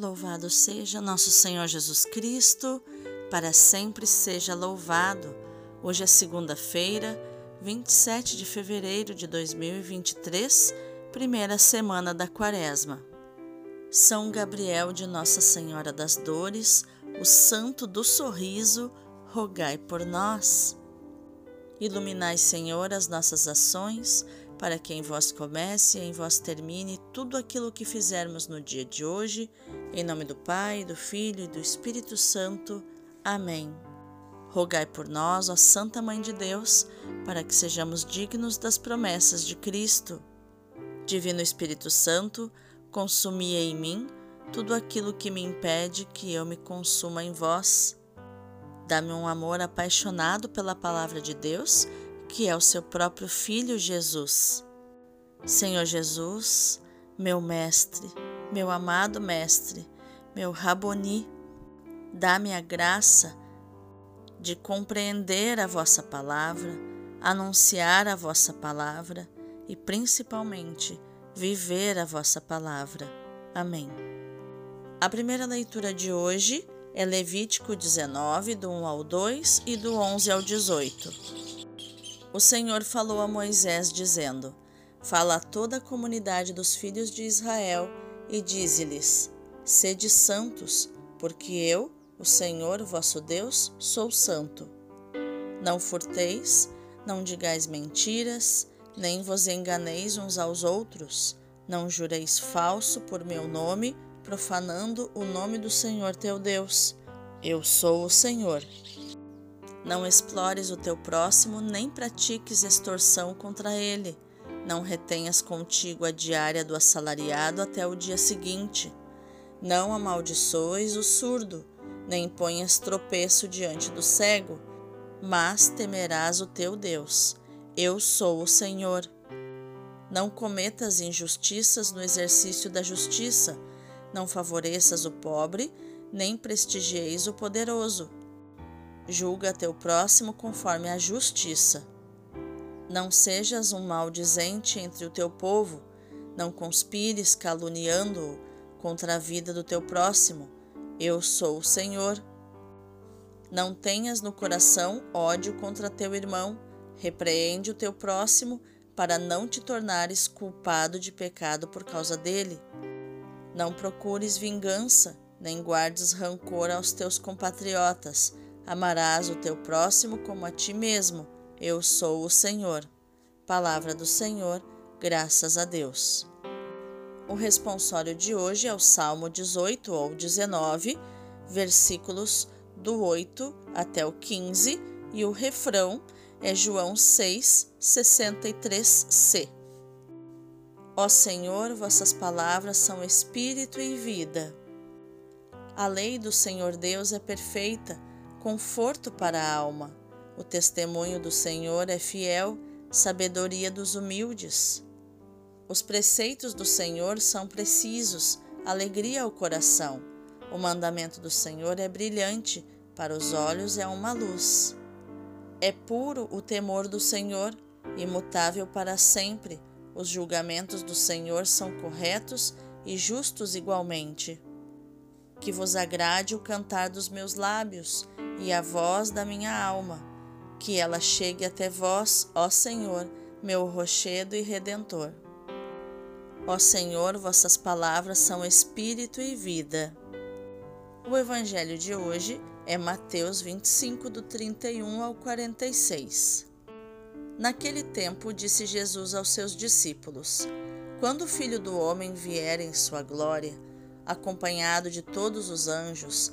Louvado seja nosso Senhor Jesus Cristo, para sempre seja louvado. Hoje é segunda-feira, 27 de fevereiro de 2023, primeira semana da Quaresma. São Gabriel de Nossa Senhora das Dores, o Santo do Sorriso, rogai por nós. Iluminai, Senhor, as nossas ações, para que em vós comece e em vós termine tudo aquilo que fizermos no dia de hoje, em nome do Pai, do Filho e do Espírito Santo. Amém. Rogai por nós, ó Santa Mãe de Deus, para que sejamos dignos das promessas de Cristo. Divino Espírito Santo, consumi em mim tudo aquilo que me impede que eu me consuma em vós. Dá-me um amor apaixonado pela palavra de Deus, que é o seu próprio Filho Jesus. Senhor Jesus, meu Mestre, meu amado Mestre, meu Raboni, dá-me a graça de compreender a vossa palavra, anunciar a vossa palavra e, principalmente, viver a vossa palavra. Amém. A primeira leitura de hoje é Levítico 19, do 1 ao 2 e do 11 ao 18. O Senhor falou a Moisés, dizendo: Fala a toda a comunidade dos filhos de Israel e dize-lhes: Sede santos, porque eu, o Senhor vosso Deus, sou santo. Não furteis, não digais mentiras, nem vos enganeis uns aos outros, não jureis falso por meu nome, profanando o nome do Senhor teu Deus. Eu sou o Senhor. Não explores o teu próximo, nem pratiques extorsão contra ele. Não retenhas contigo a diária do assalariado até o dia seguinte. Não amaldiçoes o surdo, nem ponhas tropeço diante do cego, mas temerás o teu Deus. Eu sou o Senhor. Não cometas injustiças no exercício da justiça não favoreças o pobre, nem prestigieis o poderoso. Julga teu próximo conforme a justiça. Não sejas um maldizente entre o teu povo, não conspires caluniando-o contra a vida do teu próximo. Eu sou o Senhor. Não tenhas no coração ódio contra teu irmão, repreende o teu próximo, para não te tornares culpado de pecado por causa dele. Não procures vingança, nem guardes rancor aos teus compatriotas. Amarás o teu próximo como a ti mesmo. Eu sou o Senhor. Palavra do Senhor, graças a Deus. O responsório de hoje é o Salmo 18 ou 19, versículos do 8 até o 15, e o refrão é João 6, 63c. Ó Senhor, vossas palavras são espírito e vida. A lei do Senhor Deus é perfeita, conforto para a alma. O testemunho do Senhor é fiel, sabedoria dos humildes. Os preceitos do Senhor são precisos, alegria ao coração. O mandamento do Senhor é brilhante, para os olhos é uma luz. É puro o temor do Senhor, imutável para sempre os julgamentos do Senhor são corretos e justos igualmente. Que vos agrade o cantar dos meus lábios e a voz da minha alma, que ela chegue até vós, ó Senhor, meu rochedo e redentor. Ó Senhor, vossas palavras são espírito e vida. O evangelho de hoje é Mateus 25, do 31 ao 46. Naquele tempo, disse Jesus aos seus discípulos: Quando o Filho do Homem vier em sua glória, acompanhado de todos os anjos,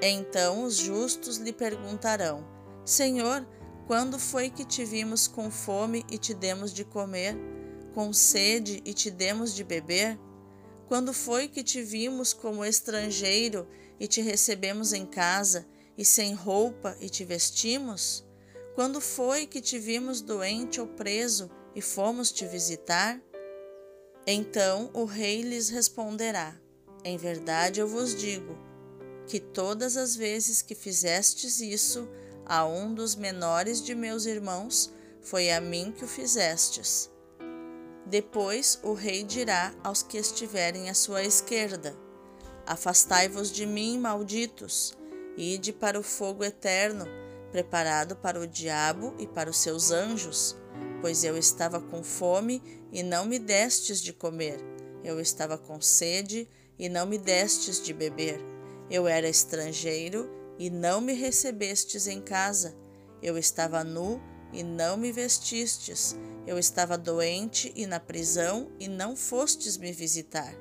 Então os justos lhe perguntarão: Senhor, quando foi que te vimos com fome e te demos de comer, com sede e te demos de beber? Quando foi que te vimos como estrangeiro e te recebemos em casa, e sem roupa e te vestimos? Quando foi que te vimos doente ou preso e fomos te visitar? Então o rei lhes responderá: Em verdade eu vos digo, que todas as vezes que fizestes isso a um dos menores de meus irmãos, foi a mim que o fizestes. Depois o rei dirá aos que estiverem à sua esquerda: Afastai-vos de mim, malditos, ide para o fogo eterno, preparado para o diabo e para os seus anjos, pois eu estava com fome e não me destes de comer, eu estava com sede e não me destes de beber, eu era estrangeiro e não me recebestes em casa, eu estava nu e não me vestistes, eu estava doente e na prisão e não fostes me visitar.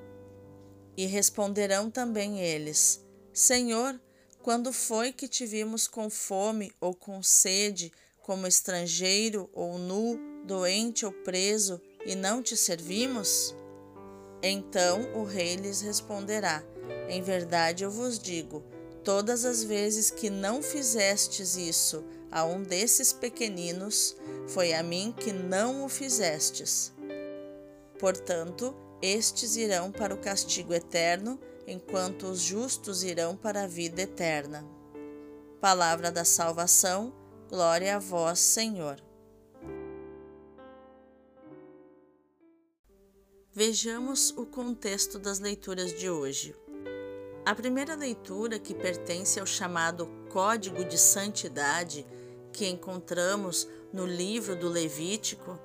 E responderão também eles: Senhor, quando foi que te vimos com fome ou com sede, como estrangeiro ou nu, doente ou preso, e não te servimos? Então o rei lhes responderá: Em verdade eu vos digo, todas as vezes que não fizestes isso a um desses pequeninos, foi a mim que não o fizestes. Portanto, estes irão para o castigo eterno, enquanto os justos irão para a vida eterna. Palavra da salvação, glória a vós, Senhor. Vejamos o contexto das leituras de hoje. A primeira leitura, que pertence ao chamado Código de Santidade, que encontramos no livro do Levítico,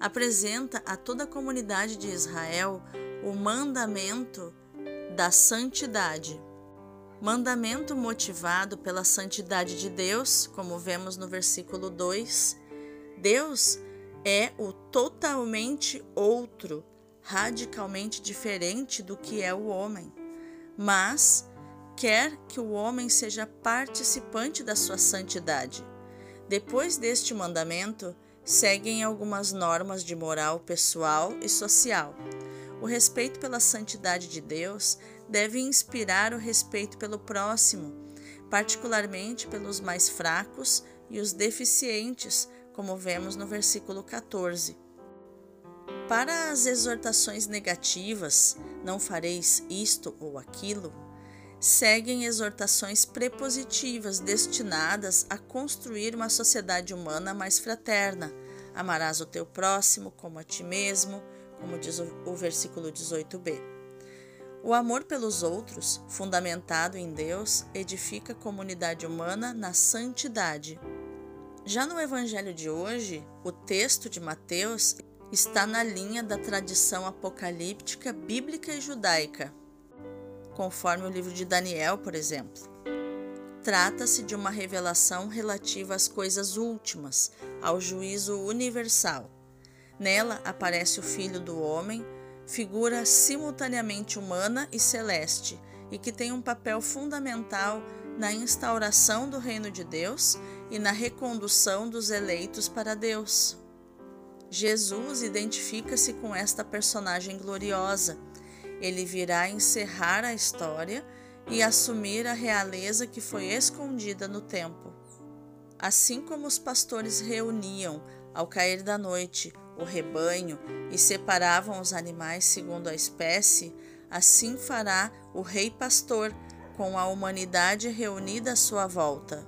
apresenta a toda a comunidade de Israel o mandamento da santidade. Mandamento motivado pela santidade de Deus, como vemos no versículo 2. Deus é o totalmente outro, radicalmente diferente do que é o homem, mas quer que o homem seja participante da sua santidade. Depois deste mandamento, seguem algumas normas de moral pessoal e social. O respeito pela santidade de Deus deve inspirar o respeito pelo próximo, particularmente pelos mais fracos e os deficientes, como vemos no versículo 14. Para as exortações negativas, não fareis isto ou aquilo, seguem exortações prepositivas destinadas a construir uma sociedade humana mais fraterna. Amarás o teu próximo como a ti mesmo, como diz o versículo 18b. O amor pelos outros, fundamentado em Deus, edifica a comunidade humana na santidade. Já no Evangelho de hoje, o texto de Mateus está na linha da tradição apocalíptica bíblica e judaica conforme o livro de Daniel, por exemplo. Trata-se de uma revelação relativa às coisas últimas, ao juízo universal. Nela aparece o Filho do Homem, figura simultaneamente humana e celeste, e que tem um papel fundamental na instauração do reino de Deus e na recondução dos eleitos para Deus. Jesus identifica-se com esta personagem gloriosa ele virá encerrar a história e assumir a realeza que foi escondida no tempo. Assim como os pastores reuniam, ao cair da noite, o rebanho e separavam os animais segundo a espécie, assim fará o Rei Pastor com a humanidade reunida à sua volta.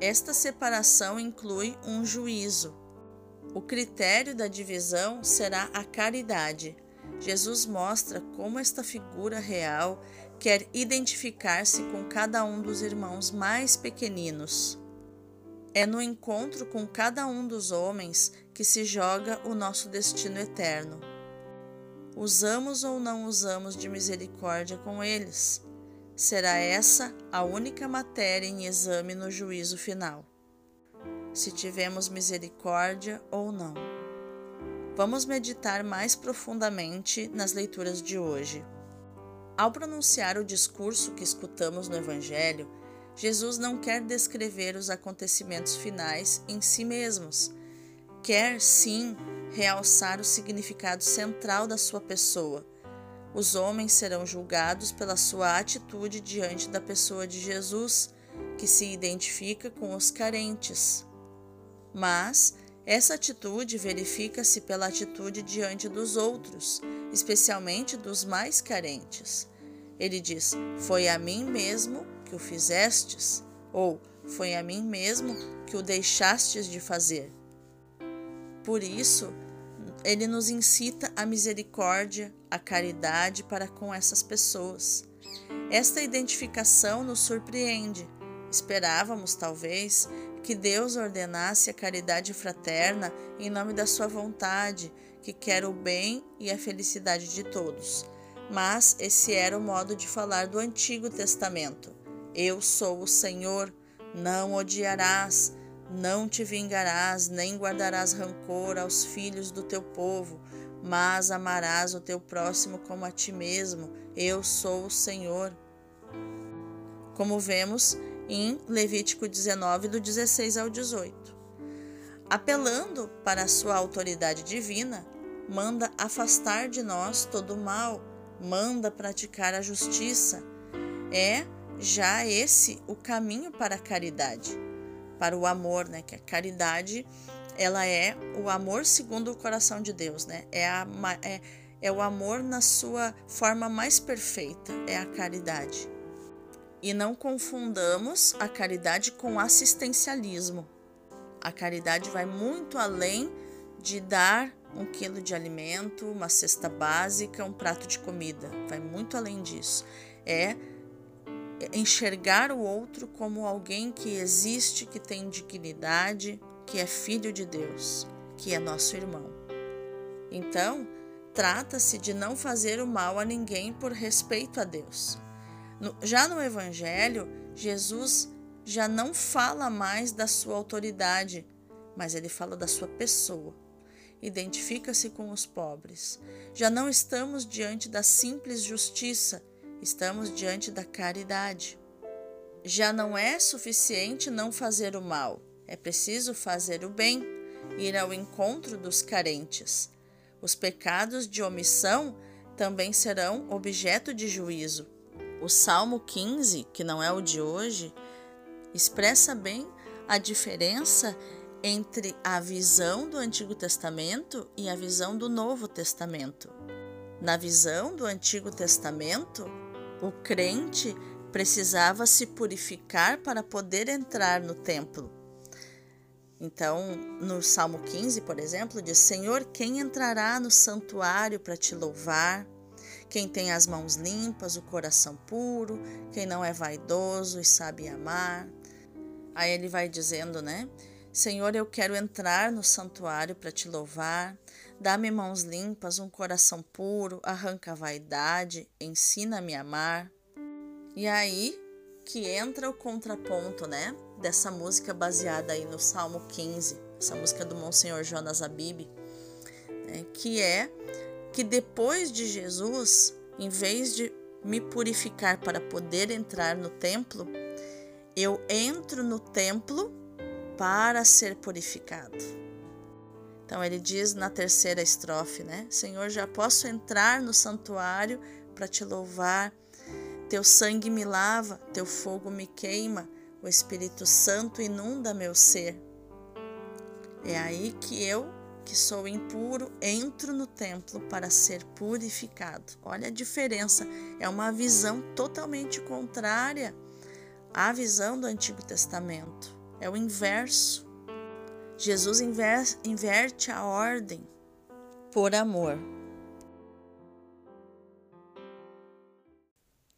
Esta separação inclui um juízo. O critério da divisão será a caridade Jesus mostra como esta figura real quer identificar-se com cada um dos irmãos mais pequeninos. É no encontro com cada um dos homens que se joga o nosso destino eterno. Usamos ou não usamos de misericórdia com eles? será essa a única matéria em exame no juízo final. Se tivemos misericórdia ou não. Vamos meditar mais profundamente nas leituras de hoje. Ao pronunciar o discurso que escutamos no Evangelho, Jesus não quer descrever os acontecimentos finais em si mesmos. Quer, sim, realçar o significado central da sua pessoa. Os homens serão julgados pela sua atitude diante da pessoa de Jesus, que se identifica com os carentes. Mas essa atitude verifica-se pela atitude diante dos outros, especialmente dos mais carentes. Ele diz: Foi a mim mesmo que o fizestes, ou foi a mim mesmo que o deixastes de fazer. Por isso, ele nos incita à misericórdia, à caridade para com essas pessoas. Esta identificação nos surpreende. Esperávamos, talvez, que Deus ordenasse a caridade fraterna em nome da sua vontade, que quer o bem e a felicidade de todos. Mas esse era o modo de falar do Antigo Testamento. Eu sou o Senhor, não odiarás, não te vingarás, nem guardarás rancor aos filhos do teu povo, mas amarás o teu próximo como a ti mesmo. Eu sou o Senhor. Como vemos em Levítico 19, do 16 ao 18. Apelando para a sua autoridade divina, manda afastar de nós todo o mal, manda praticar a justiça. É já esse o caminho para a caridade, para o amor, né? Que a caridade ela é o amor segundo o coração de Deus, né? É, a, é, é o amor na sua forma mais perfeita, é a caridade. E não confundamos a caridade com assistencialismo. A caridade vai muito além de dar um quilo de alimento, uma cesta básica, um prato de comida. Vai muito além disso. É enxergar o outro como alguém que existe, que tem dignidade, que é filho de Deus, que é nosso irmão. Então, trata-se de não fazer o mal a ninguém por respeito a Deus. Já no Evangelho, Jesus já não fala mais da sua autoridade, mas ele fala da sua pessoa. Identifica-se com os pobres. Já não estamos diante da simples justiça, Estamos diante da caridade. Já não é suficiente não fazer o mal, é preciso fazer o bem, ir ao encontro dos carentes. Os pecados de omissão também serão objeto de juízo. O Salmo 15, que não é o de hoje, expressa bem a diferença entre a visão do Antigo Testamento e a visão do Novo Testamento. Na visão do Antigo Testamento, o crente precisava se purificar para poder entrar no templo. Então, no Salmo 15, por exemplo, diz: Senhor, quem entrará no santuário para te louvar? Quem tem as mãos limpas, o coração puro, quem não é vaidoso e sabe amar. Aí ele vai dizendo, né? Senhor, eu quero entrar no santuário para te louvar. Dá-me mãos limpas, um coração puro, arranca a vaidade, ensina-me a amar. E aí que entra o contraponto, né? Dessa música baseada aí no Salmo 15, essa música do Monsenhor Jonas Abib, né? que é que depois de Jesus, em vez de me purificar para poder entrar no templo, eu entro no templo para ser purificado. Então ele diz na terceira estrofe, né? Senhor, já posso entrar no santuário para te louvar. Teu sangue me lava, teu fogo me queima, o Espírito Santo inunda meu ser. É aí que eu, que sou impuro, entro no templo para ser purificado. Olha a diferença, é uma visão totalmente contrária à visão do Antigo Testamento. É o inverso. Jesus inverte a ordem por amor.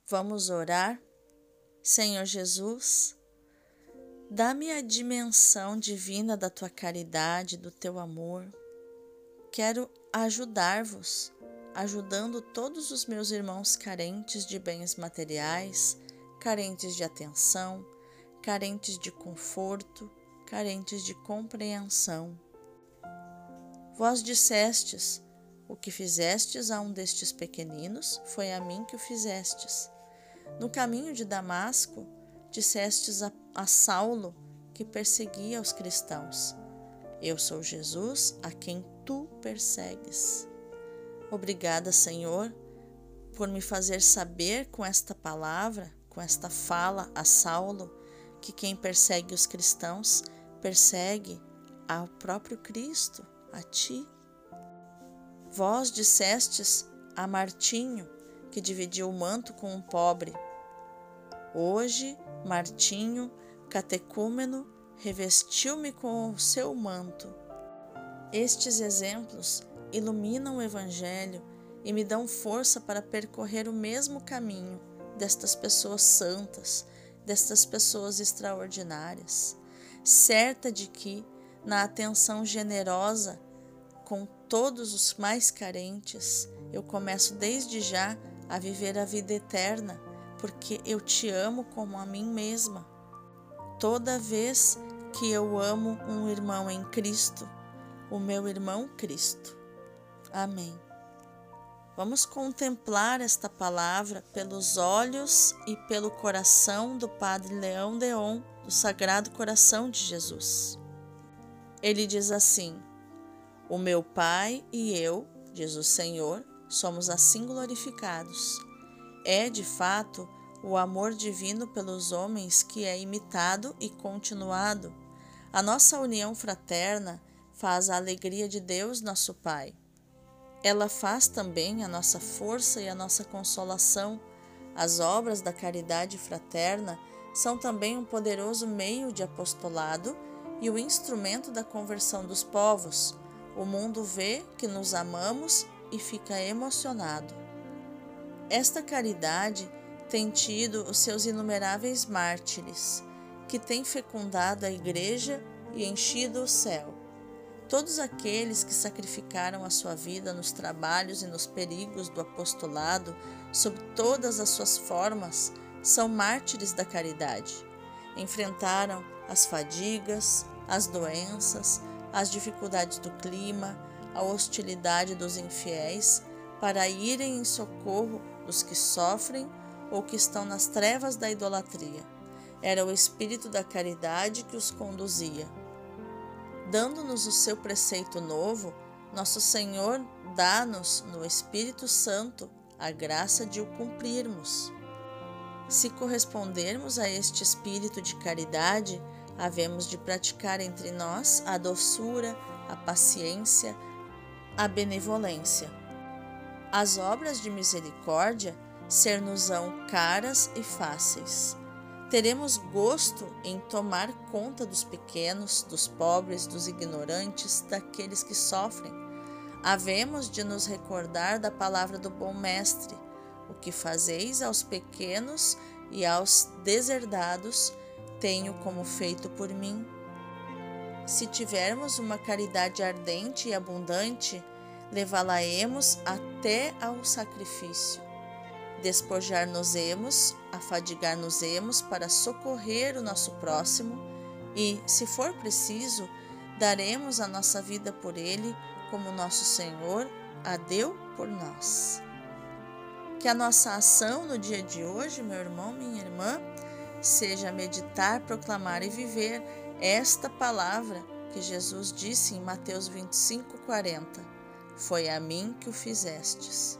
Vamos orar? Senhor Jesus, dá-me a dimensão divina da tua caridade, do teu amor. Quero ajudar-vos, ajudando todos os meus irmãos carentes de bens materiais, carentes de atenção, carentes de conforto, carentes de compreensão. Vós dissestes: O que fizestes a um destes pequeninos, foi a mim que o fizestes. No caminho de Damasco, dissestes a, a Saulo, que perseguia os cristãos: Eu sou Jesus a quem tu persegues. Obrigada, Senhor, por me fazer saber com esta palavra, com esta fala a Saulo, que quem persegue os cristãos persegue ao próprio Cristo, a ti. Vós dissestes a Martinho, que dividiu o manto com um pobre. Hoje, Martinho, catecúmeno, revestiu-me com o seu manto. Estes exemplos iluminam o Evangelho e me dão força para percorrer o mesmo caminho destas pessoas santas, destas pessoas extraordinárias, certa de que, na atenção generosa com todos os mais carentes, eu começo desde já a viver a vida eterna, porque eu te amo como a mim mesma. Toda vez que eu amo um irmão em Cristo, o meu irmão Cristo. Amém. Vamos contemplar esta palavra pelos olhos e pelo coração do Padre Leão Deon, do Sagrado Coração de Jesus. Ele diz assim: O meu Pai e eu, diz o Senhor, somos assim glorificados. É, de fato, o amor divino pelos homens que é imitado e continuado. A nossa união fraterna faz a alegria de Deus, nosso Pai. Ela faz também a nossa força e a nossa consolação. As obras da caridade fraterna são também um poderoso meio de apostolado e o instrumento da conversão dos povos. O mundo vê que nos amamos e fica emocionado. Esta caridade tem tido os seus inumeráveis mártires, que têm fecundado a Igreja e enchido o céu. Todos aqueles que sacrificaram a sua vida nos trabalhos e nos perigos do apostolado, sob todas as suas formas, são mártires da caridade. Enfrentaram as fadigas, as doenças, as dificuldades do clima, a hostilidade dos infiéis, para irem em socorro dos que sofrem ou que estão nas trevas da idolatria. Era o espírito da caridade que os conduzia dando-nos o seu preceito novo, nosso Senhor dá-nos no Espírito Santo a graça de o cumprirmos. Se correspondermos a este espírito de caridade, havemos de praticar entre nós a doçura, a paciência, a benevolência. As obras de misericórdia ser-nos-ão caras e fáceis teremos gosto em tomar conta dos pequenos, dos pobres, dos ignorantes, daqueles que sofrem. Havemos de nos recordar da palavra do bom Mestre: o que fazeis aos pequenos e aos deserdados, tenho como feito por mim. Se tivermos uma caridade ardente e abundante, levá-la-emos até ao sacrifício despojar-nos-emos, afadigar-nos-emos para socorrer o nosso próximo e, se for preciso, daremos a nossa vida por ele, como nosso Senhor a deu por nós. Que a nossa ação no dia de hoje, meu irmão, minha irmã, seja meditar, proclamar e viver esta palavra que Jesus disse em Mateus 25, 40. Foi a mim que o fizestes.